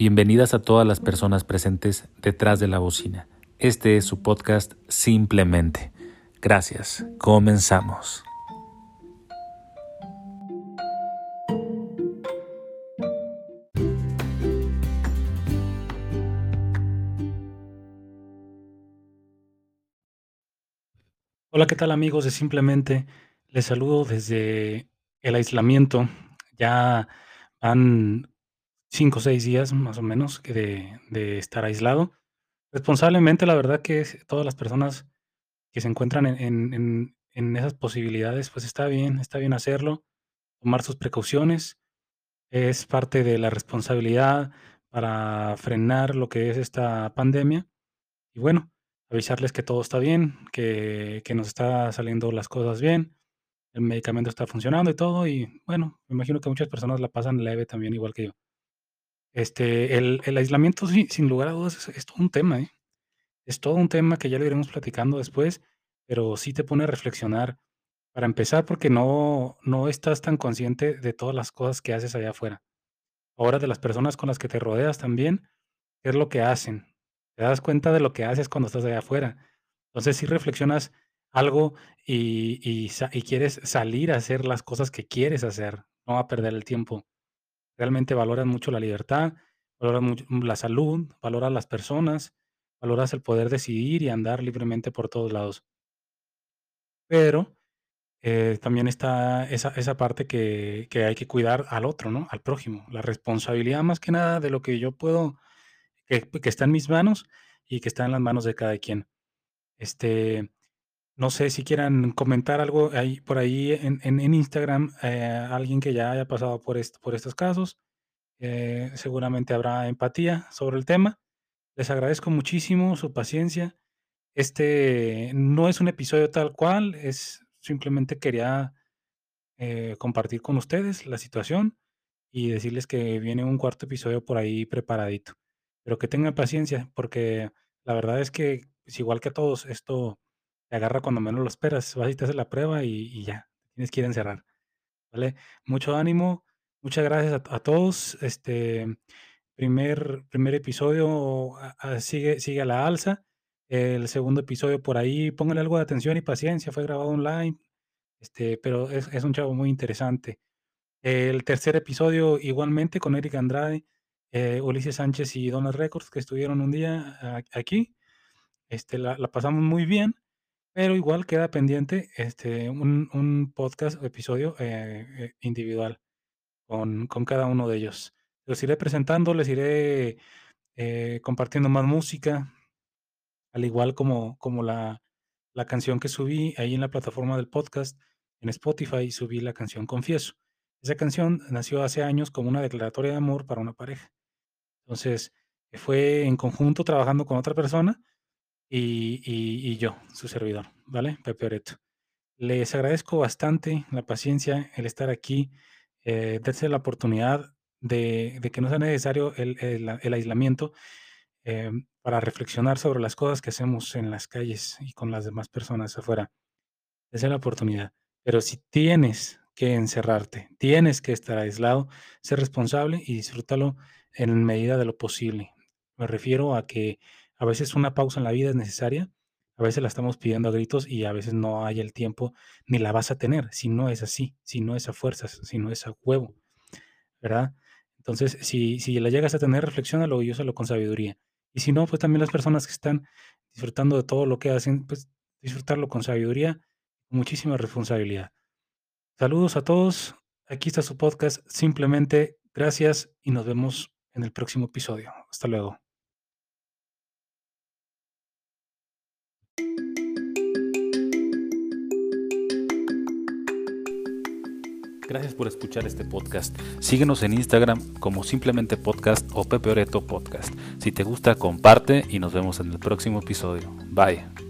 Bienvenidas a todas las personas presentes detrás de la bocina. Este es su podcast Simplemente. Gracias. Comenzamos. Hola, ¿qué tal amigos de Simplemente? Les saludo desde el aislamiento. Ya han cinco o seis días más o menos de, de estar aislado. Responsablemente, la verdad que todas las personas que se encuentran en, en, en, esas posibilidades, pues está bien, está bien hacerlo, tomar sus precauciones, es parte de la responsabilidad para frenar lo que es esta pandemia. Y bueno, avisarles que todo está bien, que, que nos está saliendo las cosas bien, el medicamento está funcionando y todo, y bueno, me imagino que muchas personas la pasan leve también, igual que yo. Este, el el aislamiento sí, sin lugar a dudas es todo un tema, ¿eh? Es todo un tema que ya lo iremos platicando después, pero sí te pone a reflexionar, para empezar, porque no no estás tan consciente de todas las cosas que haces allá afuera. Ahora de las personas con las que te rodeas también, qué es lo que hacen. Te das cuenta de lo que haces cuando estás allá afuera. Entonces, sí reflexionas algo y y y quieres salir a hacer las cosas que quieres hacer, no a perder el tiempo. Realmente valoras mucho la libertad, valoras mucho la salud, valoras las personas, valoras el poder decidir y andar libremente por todos lados. Pero, eh, también está esa esa parte que que hay que cuidar al otro, ¿no? Al prójimo. La responsabilidad más que nada de lo que yo puedo que que está en mis manos y que está en las manos de cada quien. Este, no sé si quieran comentar algo ahí por ahí en en Instagram, eh, alguien que ya haya pasado por por estos casos. Eh, seguramente habrá empatía sobre el tema. Les agradezco muchísimo su paciencia. Este no es un episodio tal cual, es simplemente quería, eh, compartir con ustedes la situación y decirles que viene un cuarto episodio por ahí preparadito. Pero que tengan paciencia, porque la verdad es que, pues, igual que todos, esto te agarra cuando menos lo esperas. Vas y te haces la prueba y ya, tienes que ir a encerrar, ¿vale? Mucho ánimo, muchas gracias a todos. Este, primer primer episodio, sigue sigue a la alza. El segundo episodio por ahí, pónganle algo de atención y paciencia, fue grabado online, este, pero es es un chavo muy interesante. El tercer episodio, igualmente con Eric Andrade, eh, Ulises Sánchez y Donald Records, que estuvieron un día aquí. Este, la la pasamos muy bien, pero igual queda pendiente, este, un un podcast o episodio, eh eh, individual con con cada uno de ellos. Los iré presentando, les iré, eh, compartiendo más música, al igual como como la la canción que subí ahí en la plataforma del podcast, en Spotify, subí la canción Confieso. Esa canción nació hace años como una declaratoria de amor para una pareja. Entonces, fue en conjunto trabajando con otra persona y y yo, su servidor, ¿vale? Pepe Oreto. Les agradezco bastante la paciencia, el estar aquí, eh, darse la oportunidad de de que no sea necesario el el aislamiento, em, para reflexionar sobre las cosas que hacemos en las calles y con las demás personas afuera. Dense la oportunidad. Pero si tienes que encerrarte, tienes que estar aislado, sé responsable y disfrútalo en medida de lo posible. Me refiero a que a veces una pausa en la vida es necesaria, a veces la estamos pidiendo a gritos y a veces no hay el tiempo ni la vas a tener, si no es así, si no es a fuerzas, si no es a huevo, ¿verdad? Entonces, si si la llegas a tener, reflexiónalo y úsalo con sabiduría. Y si no, pues también las personas que están disfrutando de todo lo que hacen, pues disfrutarlo con sabiduría, muchísima responsabilidad. Saludos a todos. Aquí está su podcast. Simplemente gracias y nos vemos en el próximo episodio. Hasta luego. Gracias por escuchar este podcast. Síguenos en Instagram como simplemente podcast o Pepe Oreto Podcast. Si te gusta, comparte y nos vemos en el próximo episodio. Bye.